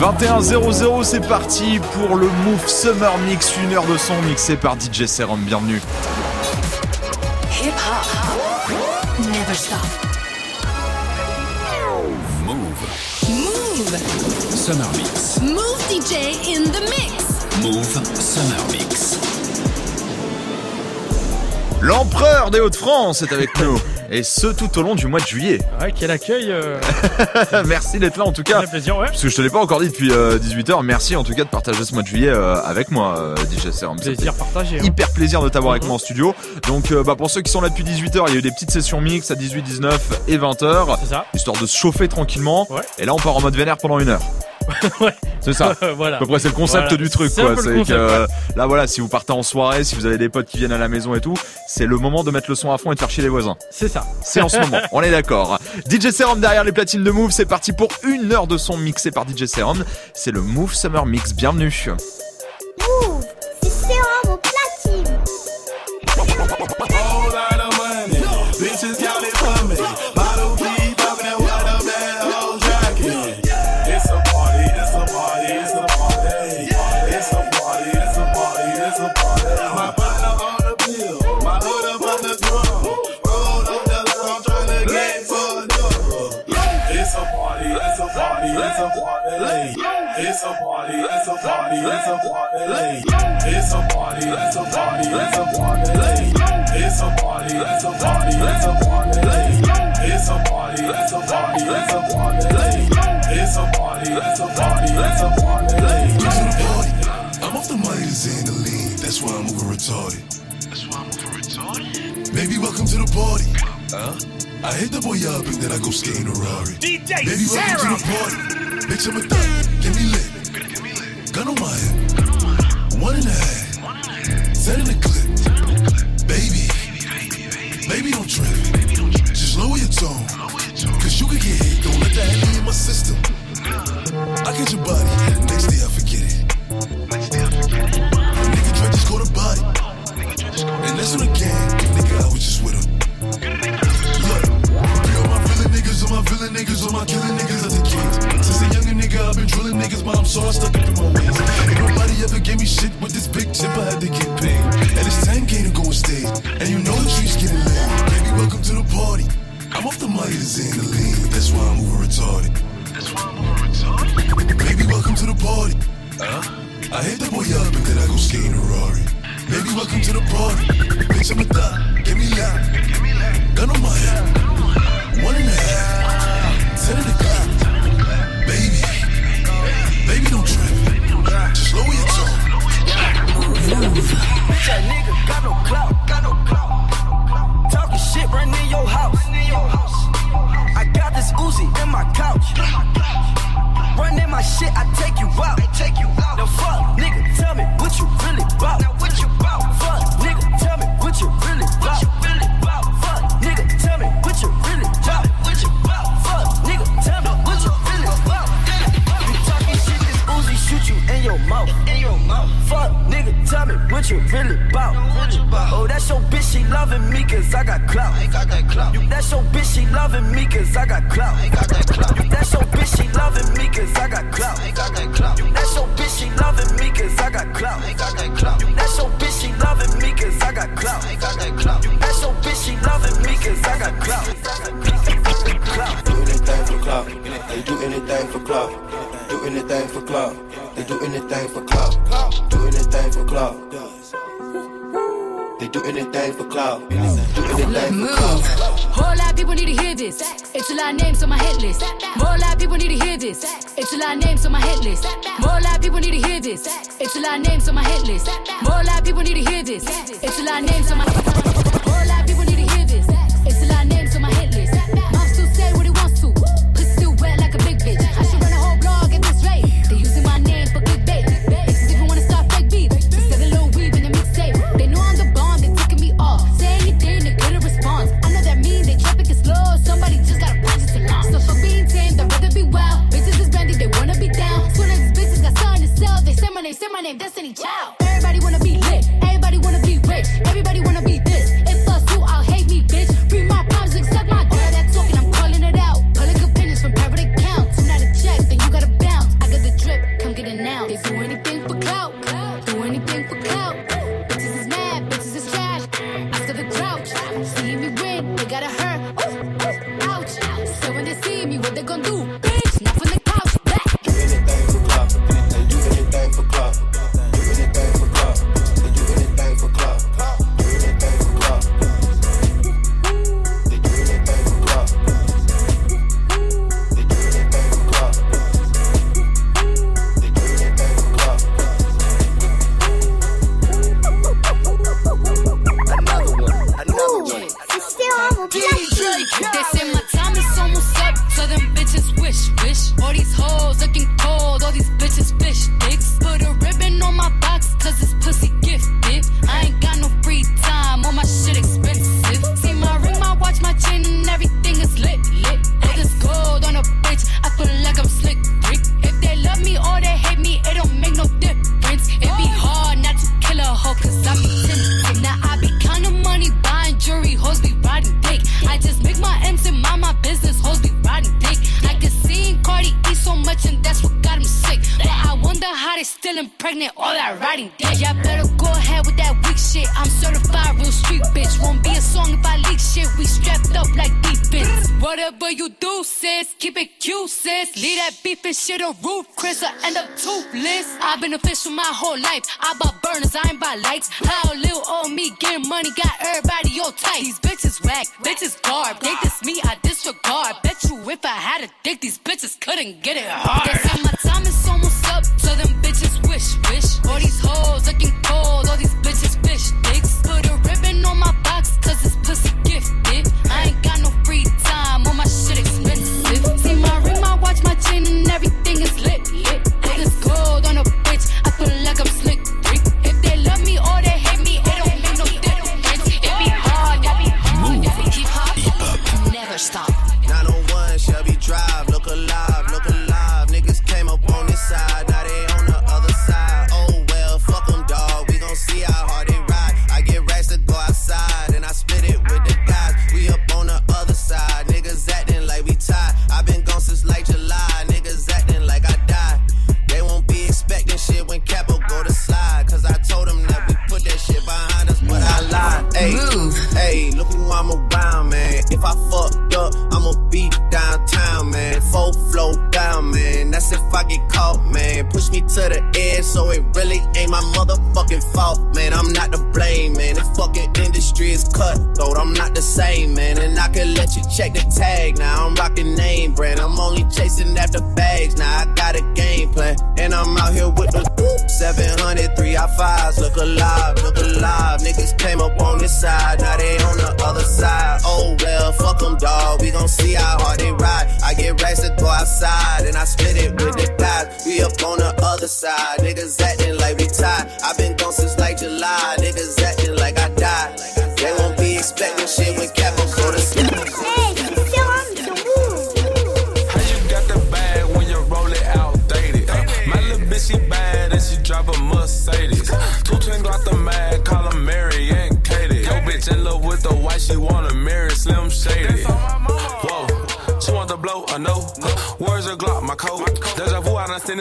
21-0-0, c'est parti pour le Move Summer Mix, une heure de son mixé par DJ Serum. Bienvenue. Hip hop. Never stop. Move. Move. Summer Mix. Move DJ in the mix. Move Summer Mix. L'empereur des Hauts-de-France est avec nous. Et ce tout au long du mois de juillet. Ouais, quel accueil. euh, Merci d'être là en tout cas. ça fait plaisir, ouais. Parce que je te l'ai pas encore dit depuis 18h. Merci en tout cas de partager ce mois de juillet euh, avec moi, euh, DJ Serum. Plaisir partagé. hein. Hyper plaisir de t'avoir avec moi en studio. Donc euh, bah, pour ceux qui sont là depuis 18h, il y a eu des petites sessions mix à 18, 19 et 20h. C'est ça. Histoire de se chauffer tranquillement. Ouais. Et là on part en mode vénère pendant une heure. Ouais. C'est ça. voilà. À peu près c'est le concept Voilà. du truc quoi. C'est que euh, là voilà, si vous partez en soirée, si vous avez des potes qui viennent à la maison et tout, c'est le moment de mettre le son à fond et de faire chier les voisins. C'est ça. C'est en ce moment, on est d'accord. DJ Serum derrière les platines de Move, c'est parti pour une heure de son mixé par DJ Serum. C'est le Move Summer Mix, bienvenue. Move, c'est Serum au platine. Party. It's a party, it's a party, it's a party. It's a party, it's a party, it's a party. It's a party, it's a party, it's a party. It's a party, it's a party, it's a party. It's a party, it's a party, it's a party. Get to the party. I'm off the money to Xandaline. That's why I'm moving retarded. That's why I'm moving retarded. Baby, welcome to the party. Huh? I hit the boy up and then I go skating a Rari. DJ Baby, welcome to the party. Bitch, I'm a thug. Get me lit. Gun on my hip. Oh, that's your bitch, she loving me cause I got clout. got that clout. You, that's your bitch, she loving me cause I got clout. got that clout. You, that's your bitch, she loving me cause I got clout. got that clout. You, that's your bitch, she loving me cause I got clout. got that clout. You, that's your bitch, she loving me cause I got clout. got that clout. You, that's your bitch, she loving me cause I got clout. Clout. do anything for clout. They do anything for clout. Do anything for clout. They do anything for clout. Do anything for clout. They do anything for clout. Do anything for Move. clout. Whole lot of people need to hear this. It's a lot of names on my hit list. More lot of people need to hear this. It's a lot of names on my hit list. More lot of people need to hear this. It's a lot of names on my hit list. More lot of people need to hear this. It's a lot of names on my. More say my name, Destiny Child. been the face of my whole life.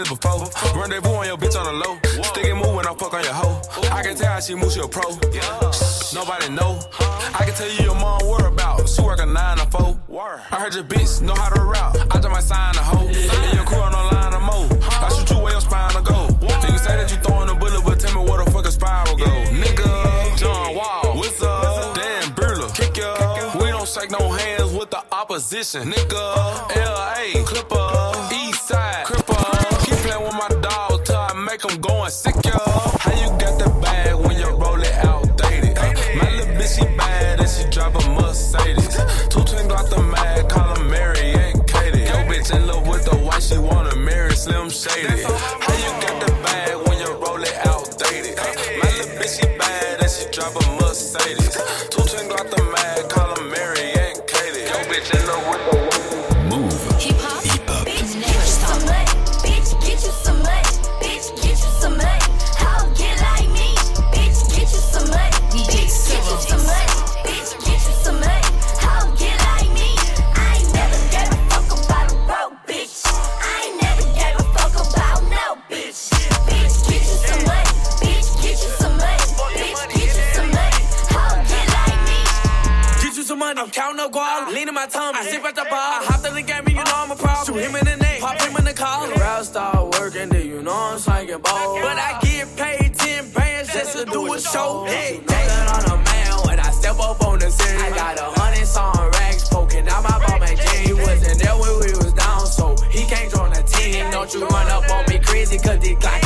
it before. Rendezvous on your bitch on the low. Stick and move when I fuck on your hoe. I can tell how she moves, she a pro. Nobody know. I can tell you your mom worry about. She work a nine to four. I heard your bitch know how to route. I just might sign a hoe. And your crew on the line to mow. I shoot you where your spine'll go. So you say that you throwing a bullet, but tell me where the fuck a spiral go. Nigga, John Wall, what's up? Dan Brula, kick ya. We don't shake no hands with the opposition. Nigga, L.A., Clipper, East Side, Cripple playing with my dogs till I make them going sick, y'all. My. I sip at the bar, I hopped in the game, and you know I'm a problem. Shoot him in the neck, pop him in the collar. Route start working, then you know I'm slanging ball. But I get paid 10 bands just to do a show. Hey, that on a man when I step up on the scene. I got a hundred song racks poking out my ball, man. He wasn't there when we was down, so he can't join the team. Don't you run up on me crazy, cause this Glock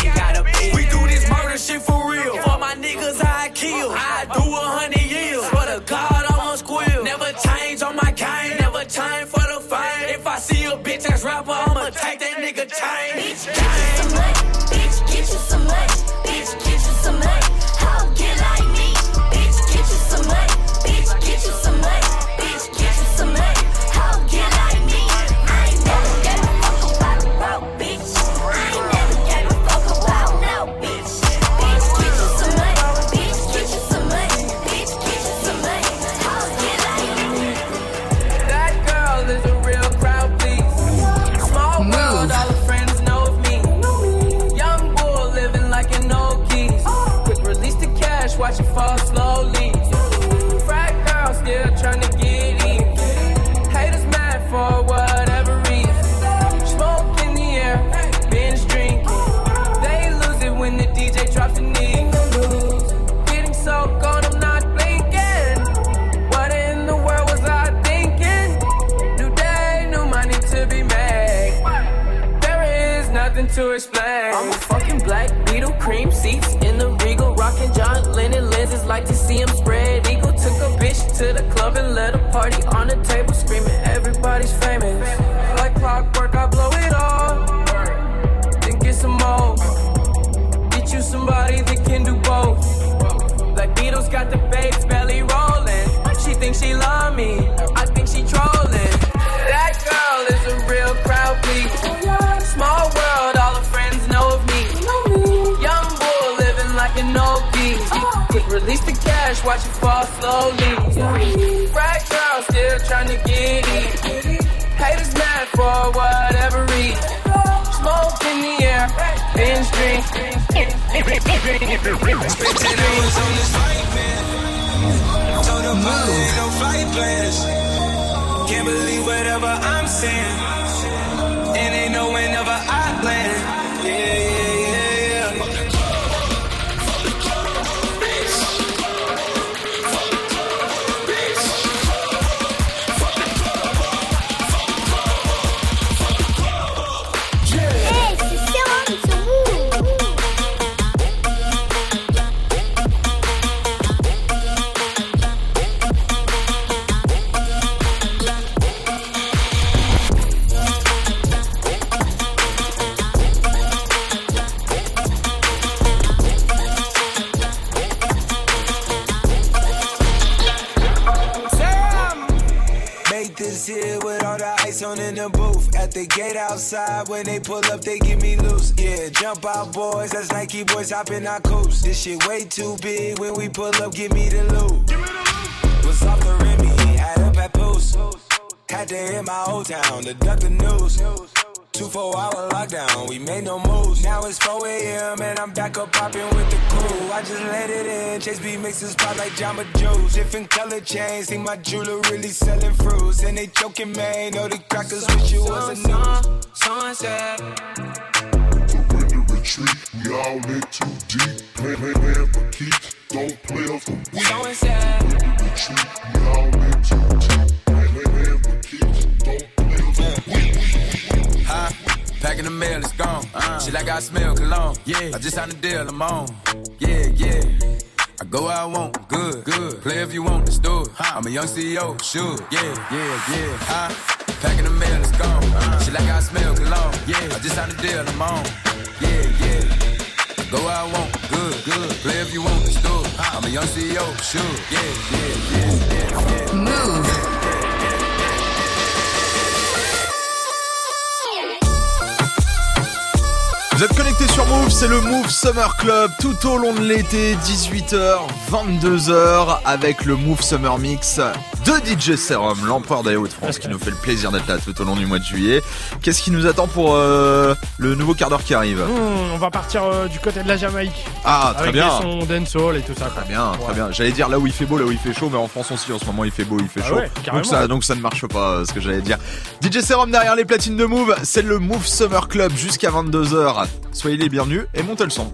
Jump out, boys. That's Nike boys hopping our coops. This shit way too big. When we pull up, give me the loot. Was off the Remy, had up at Post. Had to hit my old town to duck the news. Two four hour lockdown, we made no moves. Now it's 4 a.m. and I'm back up popping with the crew. I just let it in. Chase B mixes pop like Jamba Juice. Different color chains, think my jeweler really selling fruits. And they joking, man. Know the crackers wish you was a news. Sunset. Surrender retreat, we all in too deep. Play, play, plan for keeps, don't play us for weak. Sunset. Surrender retreat, we all in too deep. Play, play, plan for keeps, don't play us for weak. Huh? Packing the mail, it's gone. Uh. Shit like I smell cologne. Yeah. I just signed a deal, I'm on. Yeah, yeah. I go where I want, good, good. Play if you want, let's do it. I'm a young CEO, sure. Yeah, yeah, yeah. Huh? Packing the mail, it's gone. Shit like I smell cologne. Yeah. I just signed a deal, I'm on. Yeah, yeah. I go where I want, good, good. Play if you want, let's do it. I'm a young CEO, sure. Yeah, yeah, yeah, yeah, yeah. Move. Vous êtes connectés sur Move, c'est le Move Summer Club tout au long de l'été, 18h, 22h, avec le Move Summer Mix de DJ Serum, l'empereur des de France, qui nous fait le plaisir d'être là tout au long du mois de juillet. Qu'est-ce qui nous attend pour euh, le nouveau quart d'heure qui arrive On va partir euh, du côté de la Jamaïque. Ah, très bien. Avec son dancehall et tout ça. Très bien, très bien. J'allais dire là où il fait beau, là où il fait chaud, mais en France aussi en ce moment il fait beau, il fait ah chaud. Ouais, donc, ça, donc ça ne marche pas, euh, ce que j'allais dire. DJ Serum derrière les platines de Move, c'est le Move Summer Club jusqu'à 22h. Soyez les bienvenus et montez le son.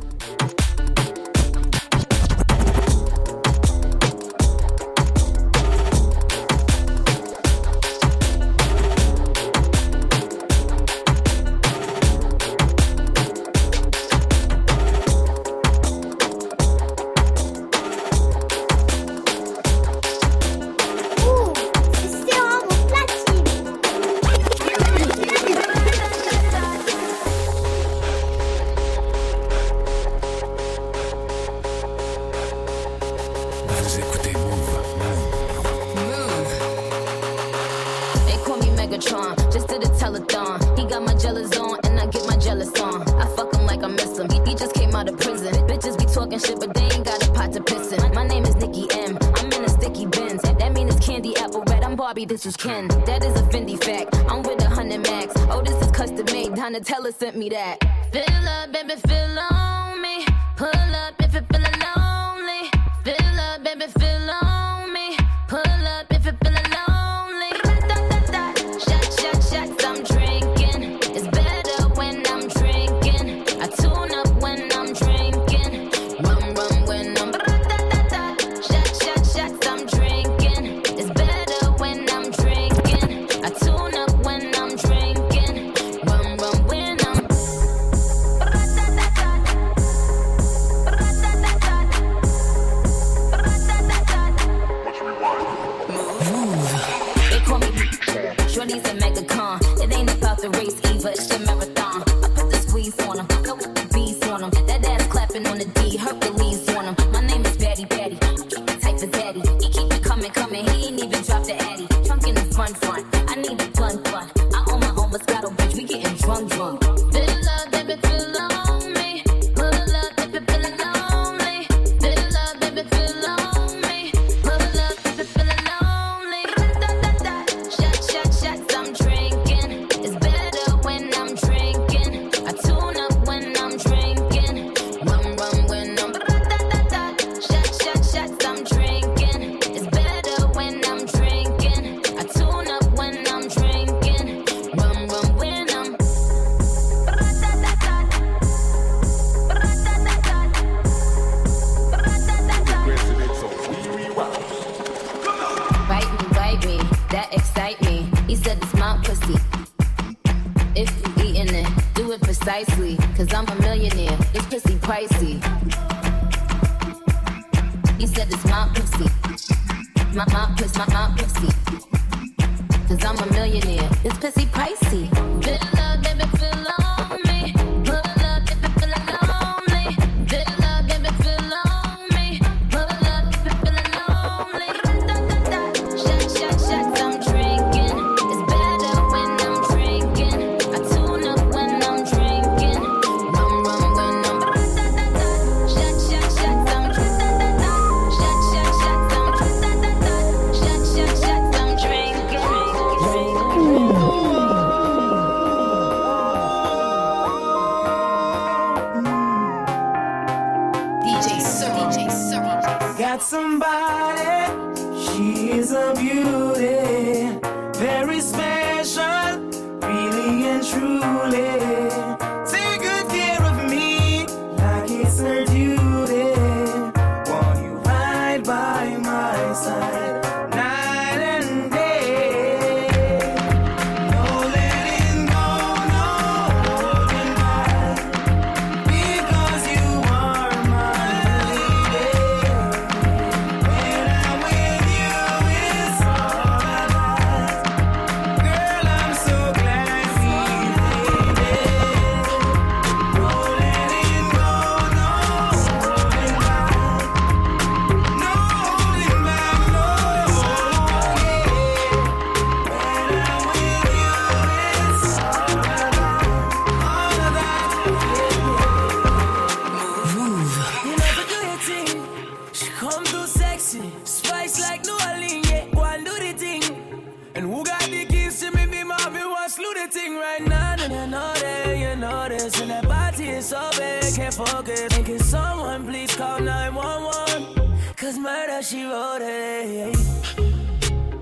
Please call 911. Cause murder, she wrote it.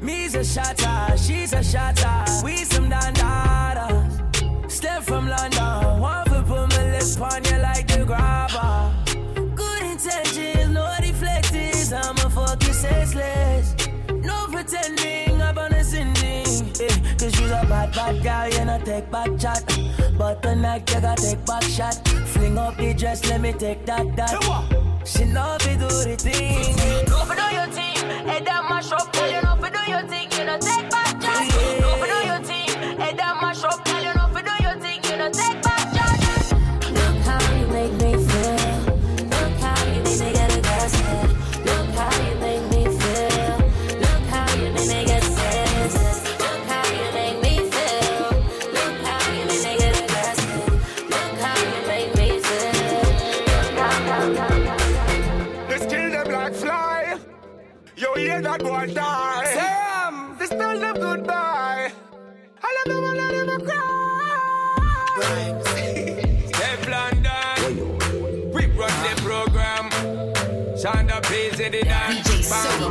Me's a shotter, she's a shotter. We some dandadas. Step from London. One for put my lips on you like the grabber. Good intentions, no deflectors. I'm a fucking senseless. No pretending eh, Cause you's a bad, bad girl, you know, take back chat. But tonight, you gotta take back shot. Fling up the dress, let me take that, that. She love we do the thing. Go for do your thing. Head that mash up, you know, for do your thing. You know, take back chat. Go for do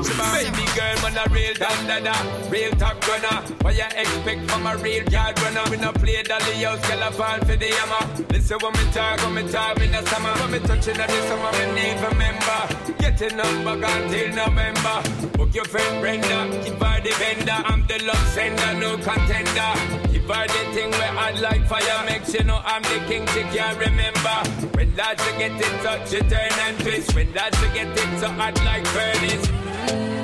Baby girl, man, a real dada, real top gunner. What you expect from a real yard runner? We no play dolly house, girl, I fall for the hammer. Listen when me talk, when me talk in the summer, when me touching at the summer, me need remember. Getting up back until November. Book your friend Brenda, give her the vendor. I'm the love sender, no contender. Give her the thing where I'd like fire, make sure you know I'm the king, she can't remember. When lads get in touch, you turn and twist. When lads get in touch, I'd like furnace. Thank you.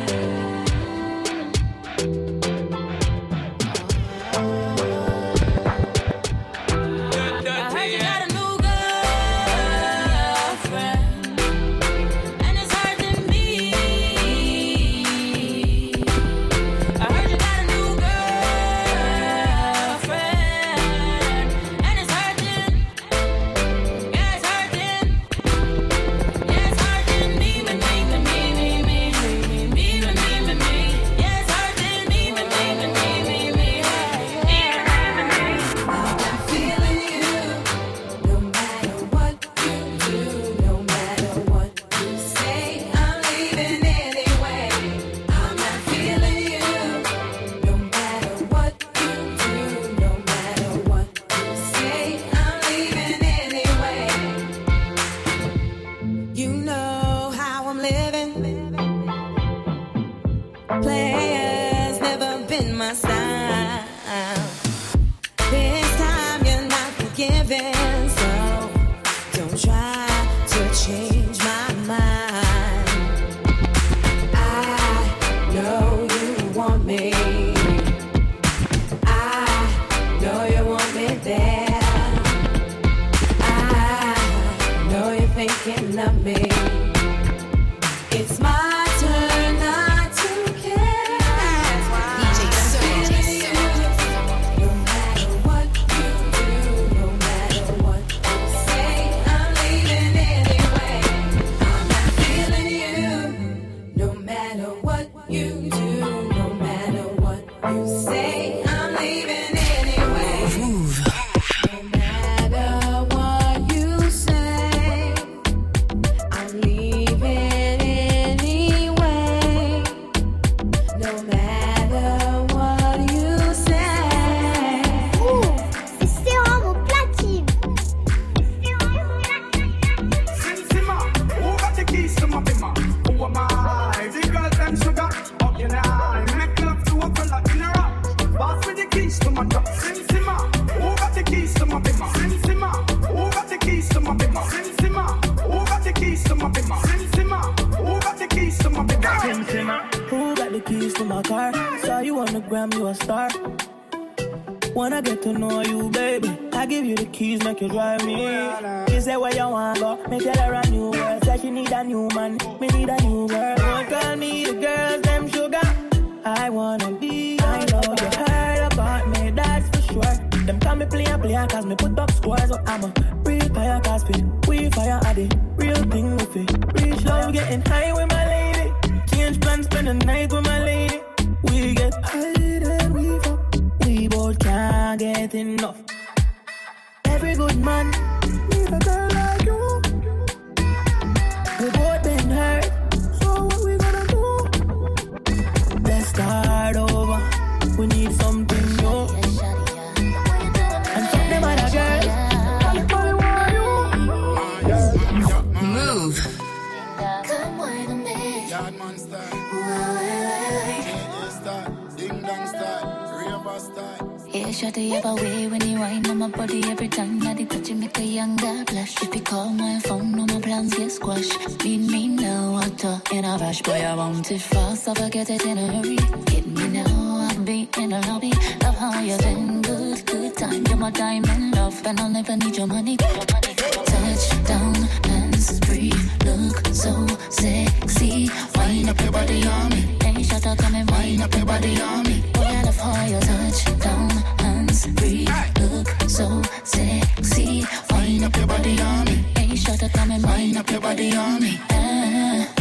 My get squashed. Need me now, I water in a rush, boy. I want it fast, I forget it in a hurry. Get me now, I'll be in a lobby. Love how you been, good, good time. You're my diamond love, and I'll never need your money. Touchdown, hands free, look so sexy. Wind up your body on me. Hey, shut up, come and wind up your body on me. Boy, I love how you touch down, hands free, look so sexy. Wind up your body on me. Up, come and wind up your body on me. Ah.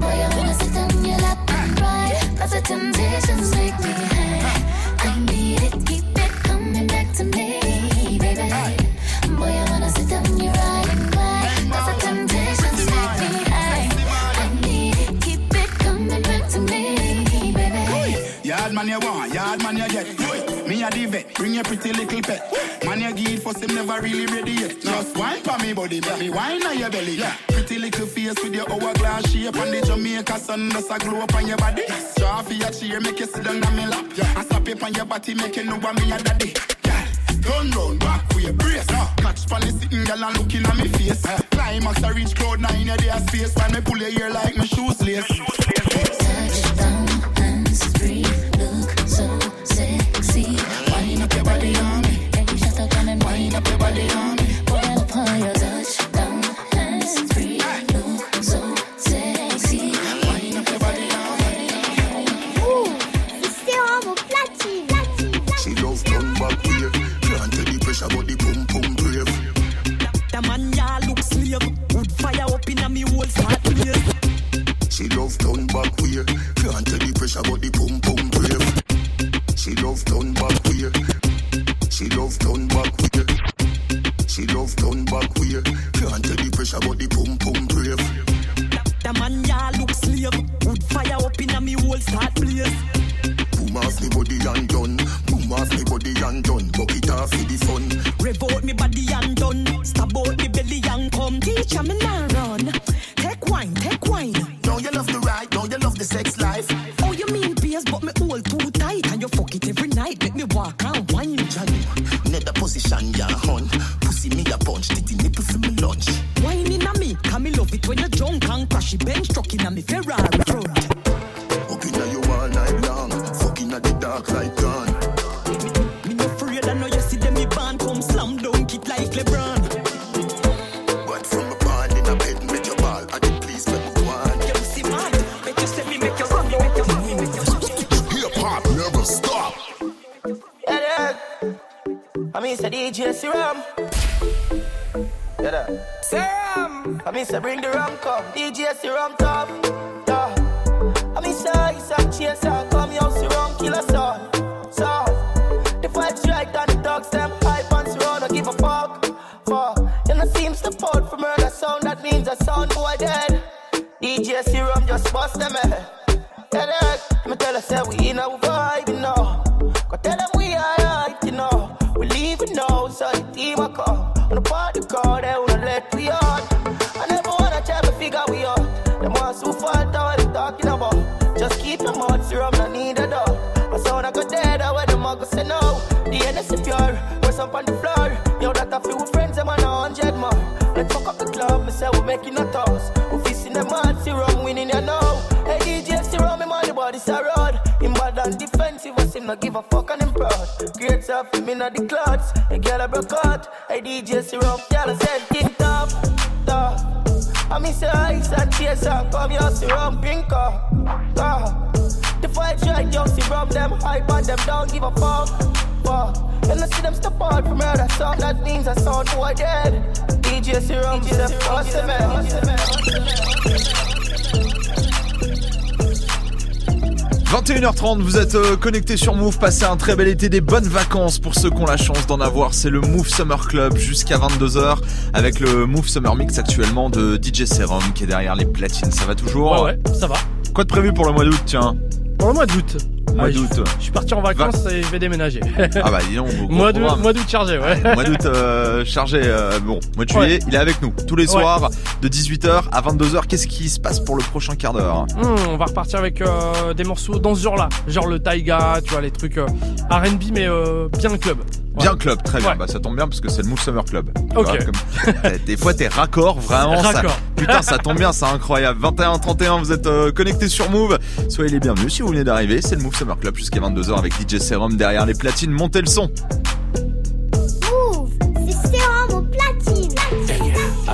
Boy, I wanna sit on your lap and ride. Cause the temptations make me high. I need it, keep it coming back to me, baby. Boy, I wanna sit on your ride and ride. Cause the temptations make me high. I need it, keep it coming back to me, baby. Yard man you want, yard man you get. Me a the vet, bring your pretty little pet. Man you give for him never really ready yet. Just wine for me body, me wine on your belly. Yeah. Pretty little face with your hourglass shape and the Jamaica sun does a glow up on your body. Draw for your chair, make you sit down on me lap. Yeah. And slap it on your body, make you know me a daddy. Yeah. Turn round, back with your brace. Uh. Catch pan sitting girl and looking at me face. Uh. Climax I reach cloud nine a day of space. When me pull your ear like my shoes lace. Can't tell the pressure but the pum pum brave. She love turn back here. She love turn back here. She love turn back here. Can't tell the pressure but the pum pum brave. The man ya look slave. Wood fire up in a me whole start blaze. Boom off me body and done. Boom off me body and done. Bucket off for the fun. Rev out me body and done. Stab out me belly and come. Teacher me now DJ Serum. Yeah, that. Serum. I mean, say bring the rum come. DJ Serum top. Yeah. I mean, say ice and chase and come yo Serum kill a son. So, the vibes right and the dogs them hype and surround. Don't give a fuck. Fuck. You know, seems to port for murder sound. That means a sound boy dead. DJ Serum just bust them eh. head. Yeah, that. Me tell us say we in our so the team a come. On the party call, they wanna let we out. I never wanna try to figure we out. Them ones who fall down, they talking about. Just keep your mouth serum, no need a dog. I sound like a dead, I wear the mug, say no. The NS pure, what's up on the floor? Yo, that a few friends, them on a hundred more. Let's fuck up the club, me say we making a toss. We're fishing them hard, serum, winning, you know. Hey, DJ, serum, him on the body, a road. Him bad and defensive, was him not give a fuck. Great stuff, him in the clouds. A girl a broke out. Hey, DJ, serum, girl I said, king top, top. I miss the ice and chase and come serum, pink up. Uh. The fight right, yo, serum, them hype and them don't give a fuck. Fuck. And I see them step out from murder sound, that means I sound boy dead. DJ serum, DJ man? 21h30, vous êtes euh, connectés sur Move, passez un très bel été, des bonnes vacances pour ceux qui ont la chance d'en avoir. C'est le Move Summer Club jusqu'à 22h avec le Move Summer Mix actuellement de DJ Serum qui est derrière les platines. Ça va toujours Ouais, ouais, ça va. Quoi de prévu pour le mois d'août, tiens? Pour le mois d'août. Mois je- d'août. Je suis parti en vacances et je vais déménager. Ah bah dis donc, mois d'août, programme. mois d'août chargé, ouais. Ouais, mois d'août euh, chargé. euh, bon, mois de juillet, Ouais. il est avec nous tous les Ouais. soirs de 18h à 22h. Qu'est-ce qui se passe pour le prochain quart d'heure? Hum, on va repartir avec euh, des morceaux dans ce genre-là, genre le Taiga, tu vois, les trucs R&B mais bien club. Bien club, très bien. Ouais. Bah ça tombe bien parce que c'est le Move Summer Club. Ok. vois, comme- Des fois t'es raccord, vraiment. ça-. Putain, ça tombe bien, c'est incroyable. 21-31, vous êtes euh, connectés sur Move. Soyez les bienvenus si vous venez d'arriver. C'est le Move Summer Club jusqu'à 22h avec DJ Serum derrière les platines. Montez le son.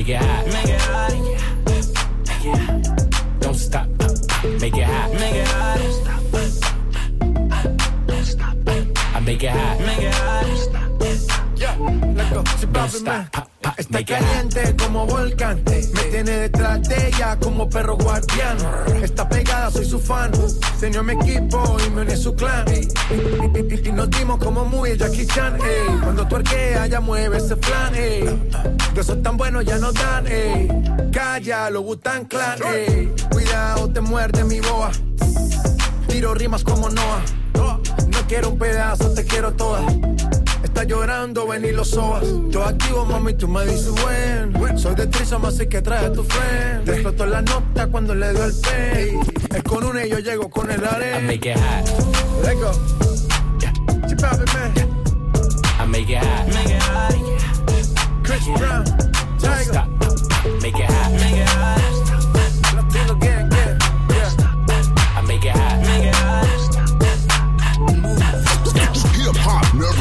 Make it hot. Make it hot. Yeah. Don't stop. Make it hot. Make it hot. Don't stop. I make it hot. Make it hot. Loco, si Don't papi stop. Está make caliente como volcán. Me tiene detrás de ella como perro guardián. Está pegada, soy su fan. Señor mi equipo y me une su clan. Y, y- y- y nos dimos como muy Jackie Chan. ey. Cuando tuerquea, ya mueve ese flan. ey. Esos tan buenos ya no dan. ey. Calla, lo Butan Clan. ey. Cuidado, te muerde mi boa. Tiro rimas como Noah. No quiero un pedazo, te quiero toda. Está llorando, ven y lo sobas. Yo activo, mami, tú me dices buen. Soy de Trisam, así que trae a tu friend. Explotó la nota cuando le dio el pay. Es con una y yo llego con el I arena. make it hot. Let go. Sí, papi, man. I make it hot. Make it hot. Chris Brown. Don't Tiger. stop. Make it hot. Make it hot.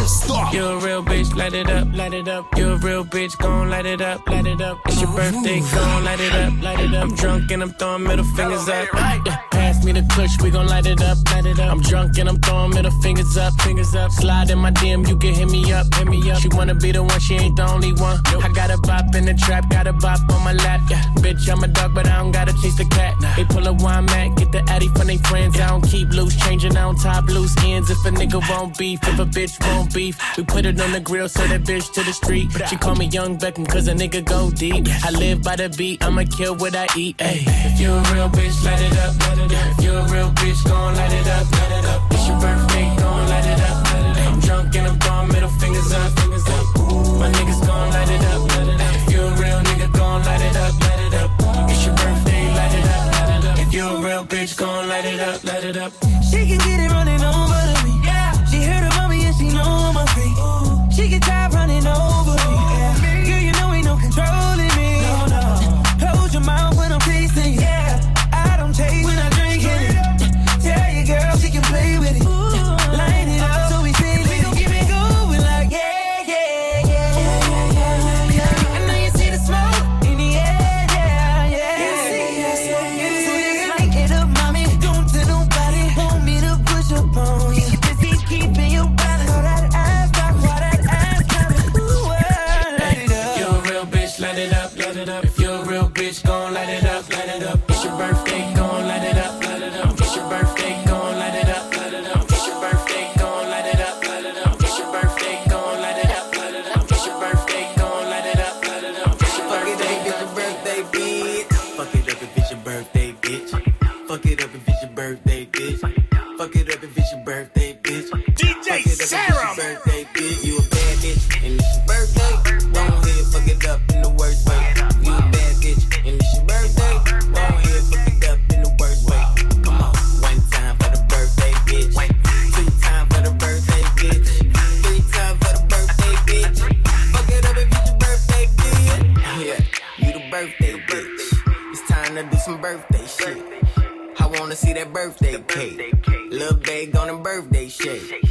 Stop. You're a real bitch, light it up, light it up. You're a real bitch, gon' light it up, light it up. It's your birthday, gon' light it up, light it up. I'm drunk and I'm throwing middle fingers up. Yeah, pass me the push, we gon' light it up, light it up. I'm drunk and I'm throwing middle fingers up, fingers up. Slide in my DM, you can hit me up, hit me up. She wanna be the one, she ain't the only one. I got a bop in the trap, got a bop on my lap. Yeah, bitch, I'm a dog, but I don't gotta chase the cat. Pull a wine mat, get the addy from they friends. I don't keep loose, changing, don't top loose ends. If a nigga won't beef, if a bitch won't beef, we put it on the grill, so that bitch to the street. She call me Young Beckham, cause a nigga go deep. I live by the beat, I'ma kill what I eat. Ayy, if you a real bitch, light it up. If you a real bitch, gon' light it up. It's your birthday, gon' light it up. I'm drunk and I'm throwing middle fingers up. My niggas gon' light it up. Light it up. If you a real nigga, gon' light it up. Real bitch, gon' light it up. Light it up. She can get it running over to me. Yeah. She heard about me and she know I'm a freak. She get tired running over that birthday cake. Little babe on a birthday shake.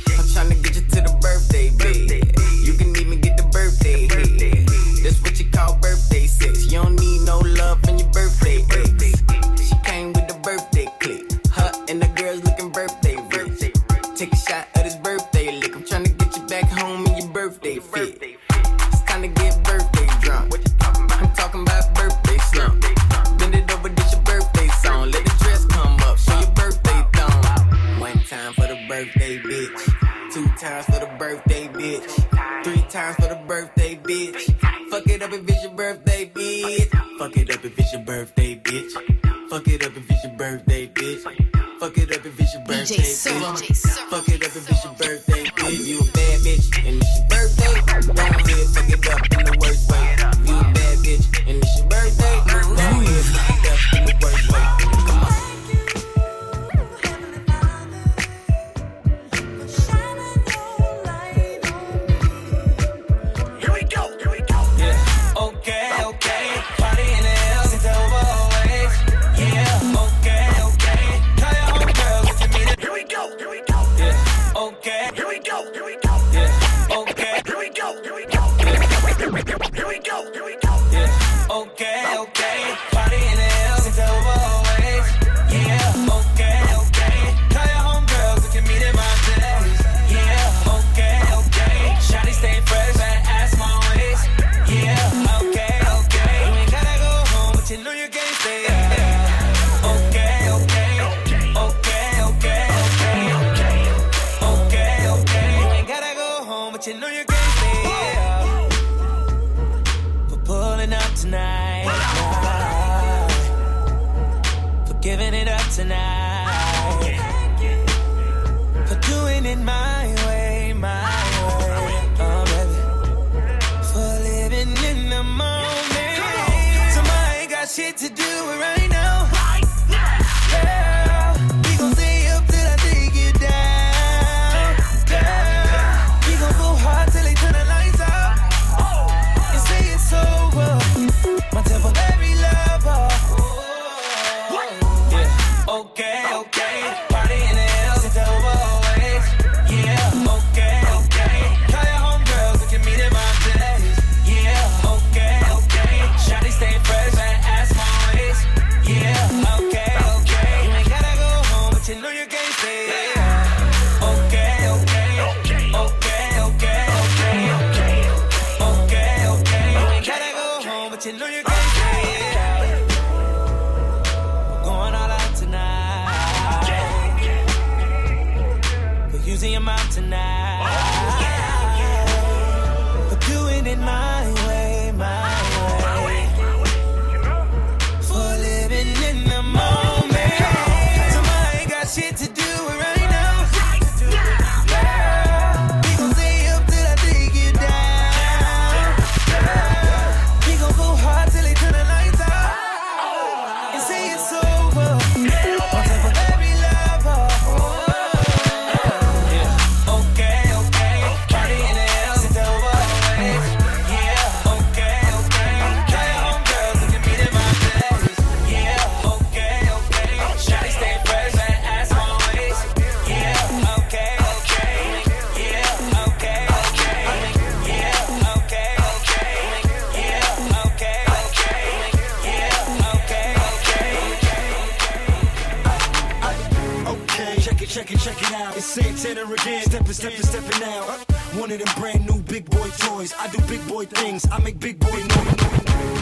things. I make big boy noise.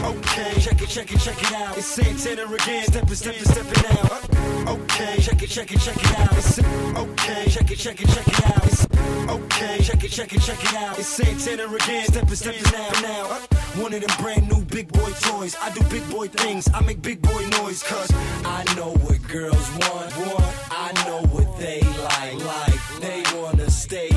Okay, check it, check it, check it out. It's Santana again. Stepping, stepping, stepping now. Okay, check it, check it, check it out. It's okay, check it, check it, check it out. It's okay, check it, check it, check it out. It's Santana again. Stepping, stepping out now. One of them brand new big boy toys. I do big boy things. I make big boy noise. Cause I know what girls want. want. I know what they like. Like they wanna stay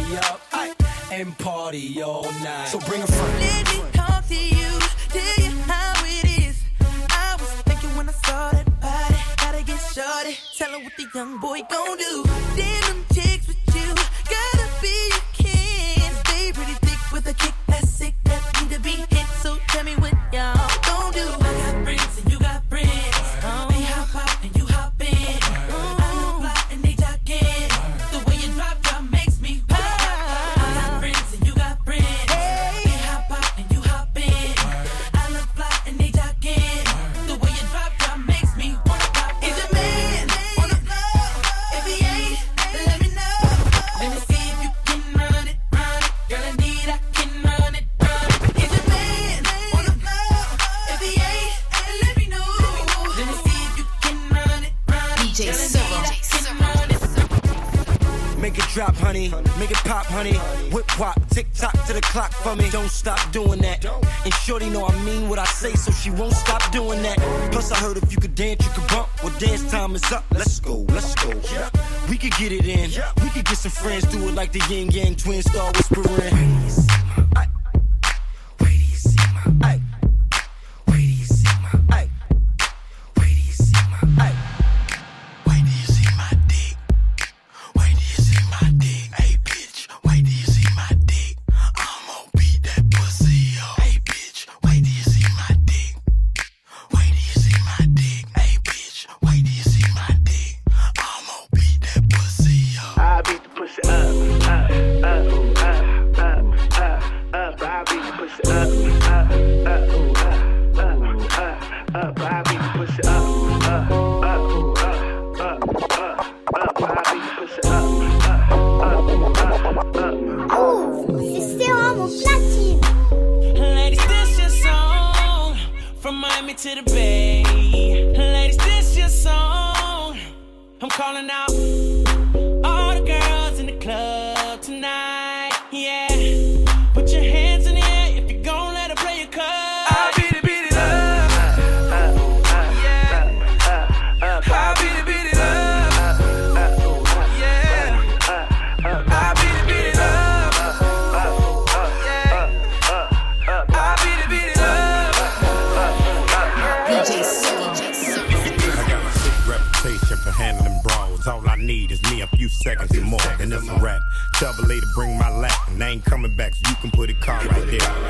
and party all night. So bring a friend. Let me talk to you, tell you how it is. I was thinking when I saw that body, gotta get shorty. Tell her what the young boy gon' do. Damn, pop, honey. Whip wop, tick tock to the clock for me. Don't stop doing that. And Shorty know I mean what I say, so she won't stop doing that. Plus, I heard if you could dance, you could bump. Well, dance time is up. Let's go, let's go. We could get it in. We could get some friends, do it like the Ying Yang Twins start whispering. I ain't coming back, so you can put it car right there.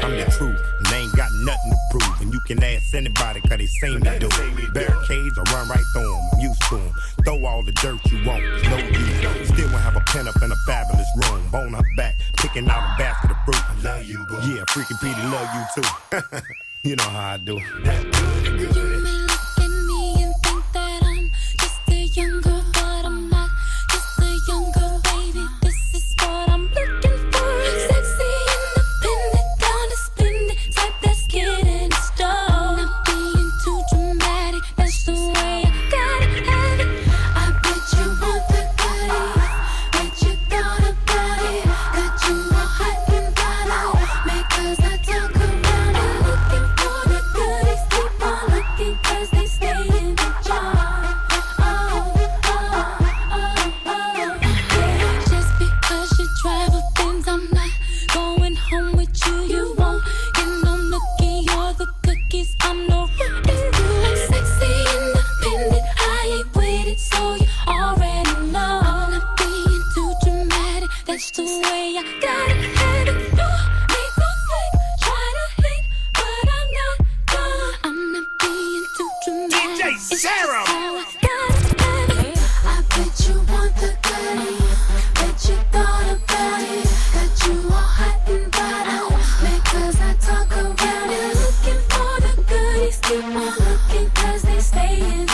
On looking cause they stay in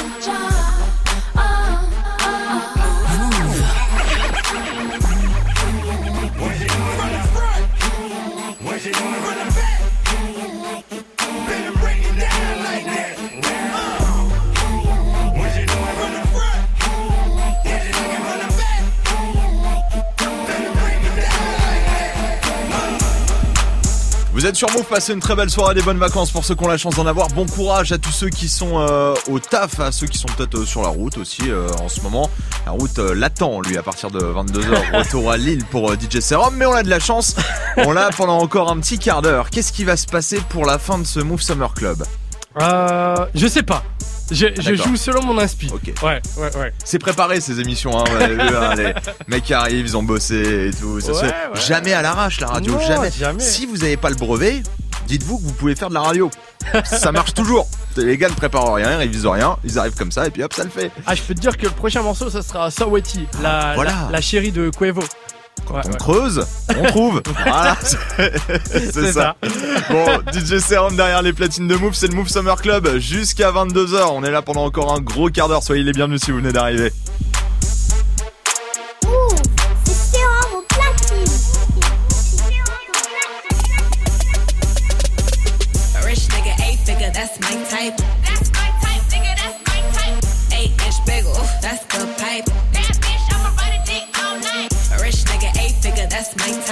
Vous êtes sur Move, passez une très belle soirée, des bonnes vacances pour ceux qui ont la chance d'en avoir. Bon courage à tous ceux qui sont euh, au taf, à ceux qui sont peut-être euh, sur la route aussi euh, en ce moment. La route euh, l'attend, lui, à partir de 22h, retour à Lille pour euh, DJ Serum. Mais on a de la chance, on l'a pendant encore un petit quart d'heure. Qu'est-ce qui va se passer pour la fin de ce Move Summer Club? Euh, je sais pas. Je, je D'accord. joue selon mon inspi. Ok. Ouais, ouais, ouais. C'est préparé ces émissions, hein, vous avez vu, hein, les mecs arrivent, ils ont bossé et tout. Ça se Ouais, fait ouais. Jamais à l'arrache la radio, Non, jamais. jamais. Si vous n'avez pas le brevet, dites-vous que vous pouvez faire de la radio. ça marche toujours. Les gars ne préparent rien, ils révisent rien, ils arrivent comme ça et puis hop, ça le fait. Ah, je peux te dire que le prochain morceau, ça sera Saweti, la, Voilà. la, la chérie de Ouais, On ouais. creuse, on trouve. voilà, C'est ça. ça. Bon, DJ Serum derrière les platines de Move, c'est le Move Summer Club jusqu'à 22h. On est là pendant encore un gros quart d'heure. Soyez les bienvenus si vous venez d'arriver. That's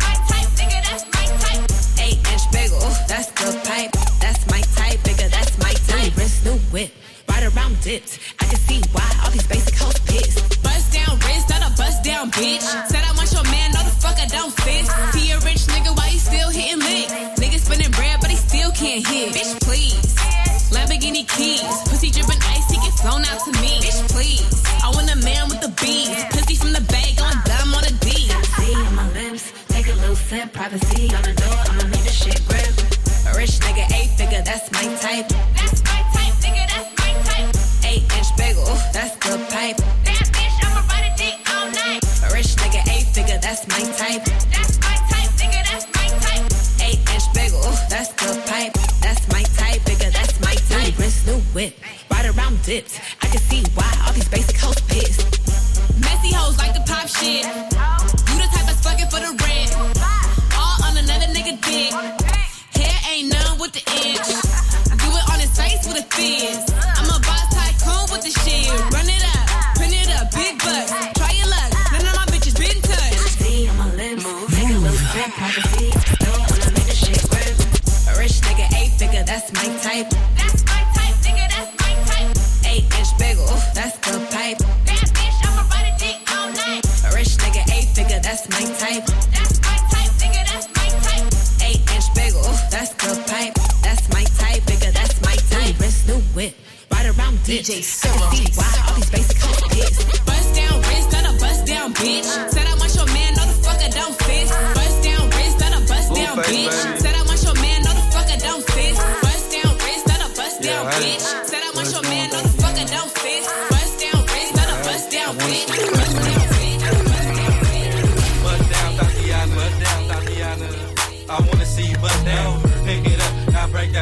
my type, nigga, that's my type. Eight inch bagel, that's the pipe. That's my type, nigga, that's my type. Wrist, new whip, right around dipped. I can see why all these basic hoes pissed. Bust down wrist, not a bust down bitch. Said I want your man, no the fuck I don't fit. He a rich nigga, why he still hitting licks? Nigga spinning bread, but he still can't hit. Bitch, please. Lamborghini keys, pussy dripping ice, he get flown out to me. Bitch, privacy on the door, I'ma make the shit grip. A rich nigga, eight figure, that's my type. That's my type, nigga, that's my type. Eight inch bagel, that's the pipe. That bitch, I'ma ride a dick all night. A rich nigga, eight figure, that's my type. That's my type, nigga, that's my type. Eight inch bagel, that's the pipe. That's my type, nigga, that's my type. New wrist, new whip, right around dipped.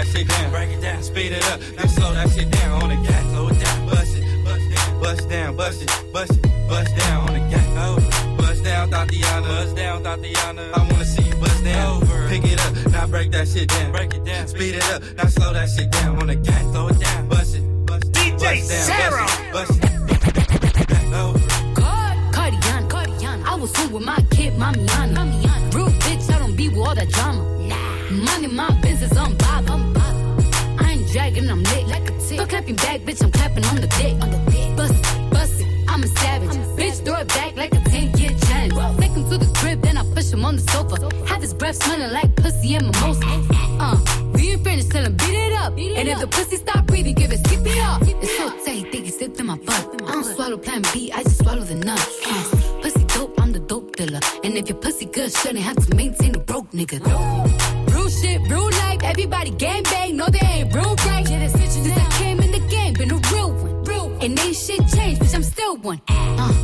That shit down. Break it down, speed it up, then slow that shit down on the gas. Slow it down, bust it, bust down, bust down, bust it, bust it, bust down on the gas. Oh, bust down, Tatiana. Bust down, Tatiana. I wanna see you bust down. Over. Pick it up, now break that shit down. Break it down, speed it up, now slow that shit down on the gas. Slow it down, bust it, bust it, DJ bust down, Sarah. bust it, bust it. Oh. Cardiana, Cardiana. I was home with my kid, Mamiana. Mamiana. Real bitch, I don't be with all that drama. Money, my business, I'm bob. I'm. I ain't dragging, I'm lit like a tick. Clapping back, bitch, I'm clapping on the dick. On the dick. Bust it, bust it, I'm a savage. bitch, throw it back like a 10 year challenge. Take him to the crib, then I push him on the sofa. Have his breath smelling like pussy and mimosa. Uh, we ain't finished, tell him beat it up. and if the pussy stop breathing, give it skip it up. It's so tight, think it slipped in my butt. I don't swallow plan B, I just swallow the nuts. Uh, And if your pussy good, shouldn't have to maintain a broke nigga. Real shit, real life, everybody gang bang, no they ain't real right. Yeah, Since I came in the game, been a real one. Real one. And ain't shit changed, bitch, I'm still one. Uh,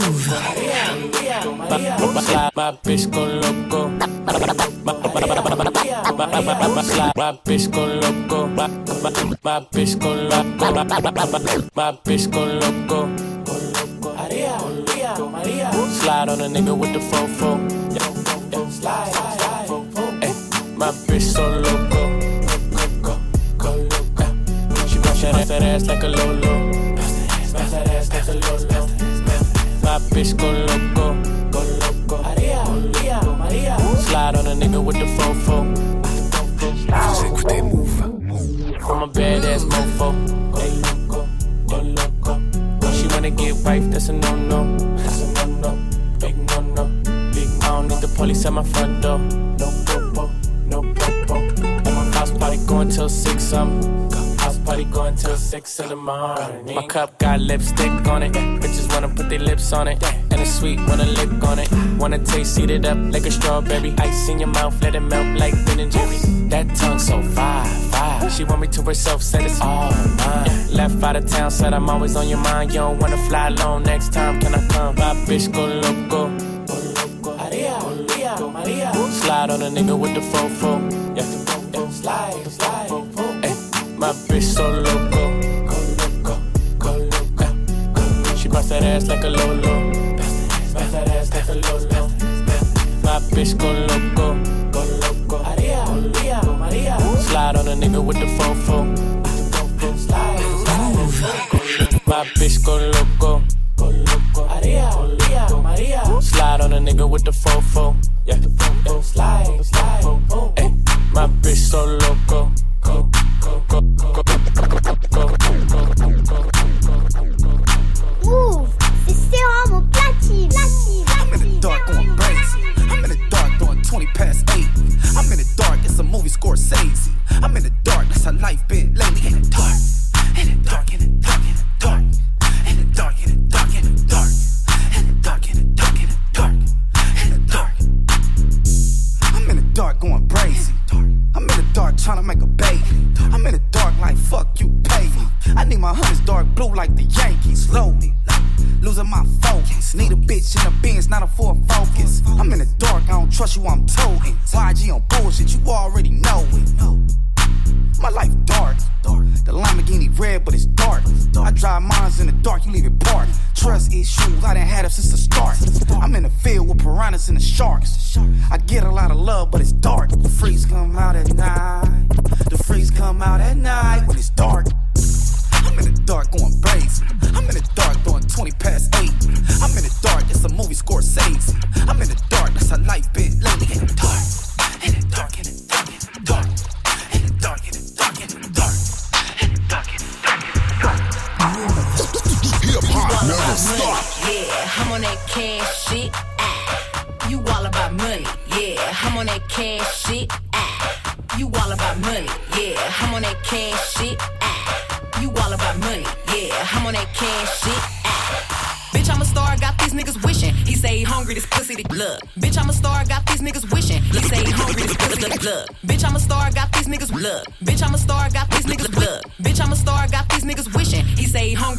My, my, bitch go loco. My, bitch go loco. My, bitch go loco. My, bitch go loco. Slide on a nigga with the fofo. My bitch so loco. That ass, like a that ass like a lolo. Bitch go loco. Go loco. Maria, Maria, Maria. Slide on a nigga with the fofo. Vous écoutez Mouv'. From a badass mofo. Go loco. Go loco. When she wanna get wife, that's a no no. That's a no no. Big no no. Big I don't need the police at my front door. No popo. No popo. And my house party going till six. Um. House party going till six in the morning. My cup got lipstick on it. Bitches wanna put their lips on it. And it's sweet, wanna lick on it. Wanna taste, it up like a strawberry. Ice in your mouth, let it melt like Ben and Jerry. That tongue so fire, fire. She want me to herself, said it's all mine. Left out of town, said I'm always on your mind. You don't wanna fly alone next time, can I come? My bitch go loco. Slide on a nigga with the fofo. Yeah. slide, slide. My bitch so loco. Go loco, go loco. Yeah. She that ass like a lolo. Bust that ass like a lolo. My bitch go loco, go loco. Maria, Maria, Maria. Slide on a nigga with the fofo. Slide, slide. My bitch go loco. Go loco. Maria, Maria, Maria. Slide on a nigga with the fofo. Yeah, the fofo. Slide, slide. My bitch so loco.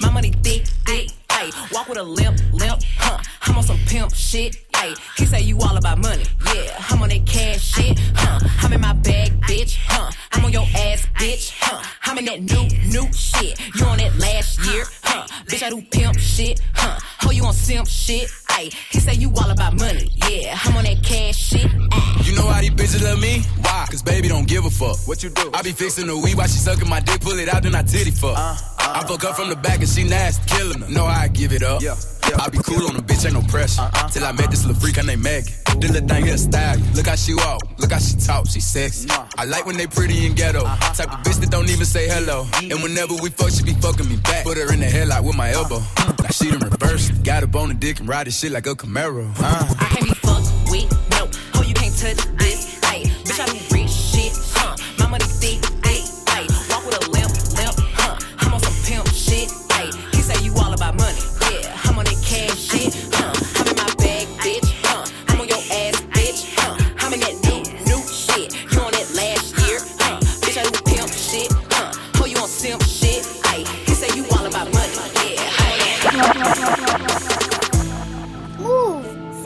My money thick, thick, ayy. Walk with a limp, limp, huh? I'm on some pimp shit, ayy. He say you all about money, yeah. I'm on that cash shit, huh? I'm in my bag, bitch, huh? I'm on your ass, bitch, huh? I'm in that new, new shit. You on that last year, huh? Bitch, I do pimp shit, huh? Ho, you on simp shit, ayy. He say you all about money, yeah. I'm on that cash shit, ayy. You know how these bitches love me? Why? Cause baby don't give a fuck. What you do? I be fixing the weed while she sucking my dick, pull it out, then I titty fuck. Uh, I fuck up from the back and she nasty, killing her. Know how I give it up. I be cool on a bitch, ain't no pressure. Till I met this little freak, her name Maggie. This little thing here style. Look how she walk, look how she talk, she sexy. I like when they pretty and ghetto. Type of bitch that don't even say hello. And whenever we fuck, she be fucking me back. Put her in the headlock with my elbow. Now she done reverse. Got a bone and dick and ride this shit like a Camaro. Uh. I can't be fucked with, no. Ho, you can't touch this, ayy. Bitch, I do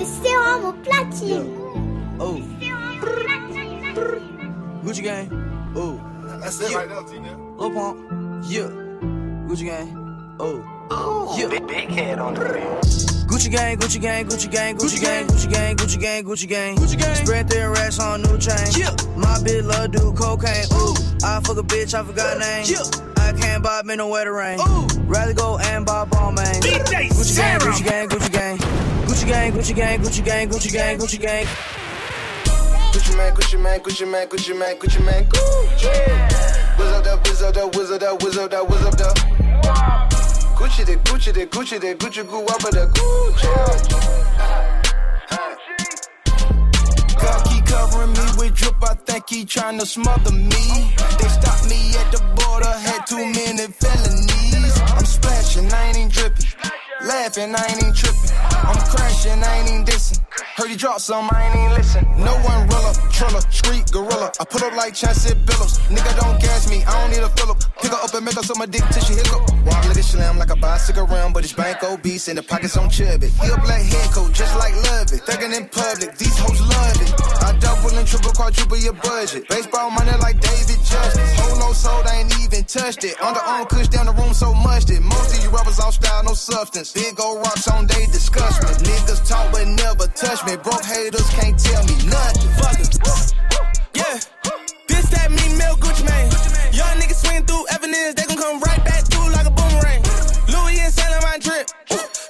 sérum au platine. Oh. Gucci gang. Oh. That's it yeah. right there, Tina. Lil Pump. Yeah. Gucci gang. Oh. Yeah. Big, big head on the wheel. Gucci gang, Gucci gang, Gucci gang, Gucci gang, Gucci gang, Gucci gang, Gucci gang, Gucci gang. Spread their racks on new chain. Yeah. My bitch love do cocaine. Ooh. I fuck a bitch, I forgot name. Yeah. black hand bob in the wetter rain. Rather go and buy ball man. DJ Gucci gang, Gucci gang, Gucci gang. Gucci gang, Gucci gang, Gucci gang, Gucci gang, Gucci gang. Gucci man, Gucci man, Gucci man, Gucci man, Gucci man, Gucci. Whiz up that, whiz up that, whiz up that, whiz up that, whiz up that. Gucci the, Gucci the, Gucci the, Gucci goo up the Gucci. God keep covering me with drip, I think he trying to smother me. They stopped me at the border, had too many felonies. I'm splashing, I ain't even dripping. Laughing, I ain't even tripping. I'm crashing, I ain't even dissing. Heard he dropped some, I ain't even listen. No one rilla, triller, street gorilla. I put up like Chauncey Billups. Nigga don't gas me, I don't need a Phillip. Pick her up and make her so my dick till she hiccup. Walk let it slam like a bicycle round, but it's bank obese and the pockets on chubby. He a black head coat, just like Love it. Thuggin' in public, these hoes love it. I double and triple, quadruple your budget. Baseball money like David Justice. Whole no sold, I ain't even touched it. Underarm kush down the room so much that most of you rappers all style, no substance. Big old rocks on, they disgust me. Niggas talk but never touch me. Broke haters can't tell me nothing. Fuck it. Yeah. This that mean milk Gucci man. Young niggas swing through evidence, they gon' come right back through like a boomerang. Louis and Saint my drip.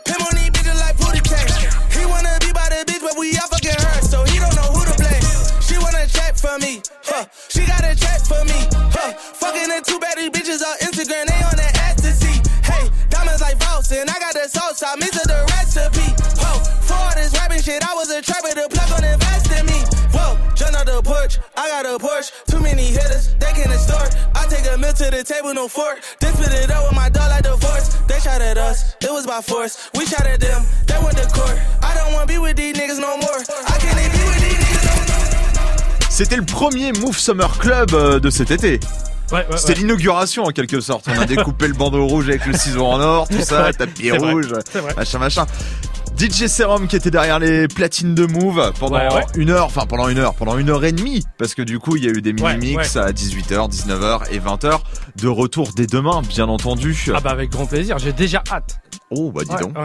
Pimp on these bitches like booty chain. He wanna be by the bitch, but we all fucking her, so he don't know who to blame. She wanna check for me, huh? She got a check for me, huh? Fucking the two baddest bitches on Instagram, they on that ecstasy. Hey, diamonds like Voss, and I got the sauce, I it the recipe. Shit, I was a trapper, the plug on invest in me. Whoa, jump out the porch, I got a Porsche, too many hitters, they can't extort. I take a meal to the table, no fork. Then spit it up with my dog like divorce. They shot at us, it was by force. We shot at them, they went to court. I don't wanna be with these niggas no more. I can't even be with these niggas no more. C'était le premier Move Summer Club euh, de cet été. Ouais, ouais, C'était ouais. l'inauguration en quelque sorte. On a découpé le bandeau rouge avec le ciseau en or, tout ça, tapis rouge, machin machin. DJ Serum qui était derrière les platines de Move pendant Ouais, ouais. une heure, enfin pendant une heure, pendant une heure et demie, parce que du coup il y a eu des mini-mix ouais. à 18h, 19h et 20h, de retour dès demain, bien entendu. Ah bah avec grand plaisir, j'ai déjà hâte. Oh bah dis donc, bah,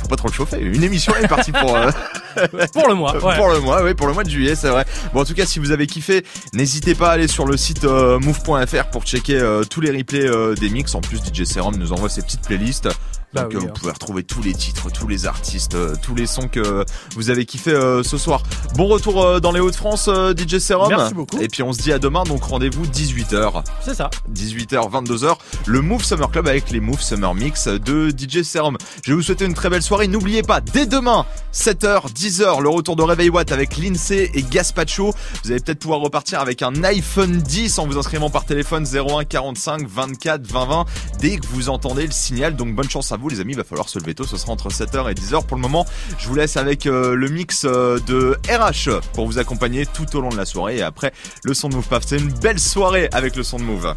faut pas trop le chauffer. Une émission est partie pour euh, Pour le mois, pour le mois, oui, pour le mois de juillet, c'est vrai. Bon, en tout cas, si vous avez kiffé, n'hésitez pas à aller sur le site euh, move.fr pour checker euh, tous les replays des mix. En plus, DJ Serum nous envoie ses petites playlists. Bah Donc oui, euh, vous hein. pouvez retrouver tous les titres, tous les artistes, euh, tous les sons que vous avez kiffé euh, ce soir. Bon retour dans les Hauts-de-France, DJ Serum. Merci beaucoup. Et puis on se dit à demain, donc rendez-vous 18h. C'est ça. 18h, 22h, le Move Summer Club avec les Move Summer Mix de DJ Serum. Je vais vous souhaiter une très belle soirée. N'oubliez pas, dès demain, 7h, 10h, le retour de Réveil Watt avec Lindsay et Gaspacho. Vous allez peut-être pouvoir repartir avec un iPhone 10 en vous inscrivant par téléphone 01 45 24 20 20 dès que vous entendez le signal. Donc bonne chance à vous les amis, va falloir se lever tôt, ce sera entre 7h et 10h. Pour le moment, je vous laisse avec euh, le mix euh, de RH pour vous accompagner tout au long de la soirée et après le son de Move Paf. C'est une belle soirée avec le son de. Move.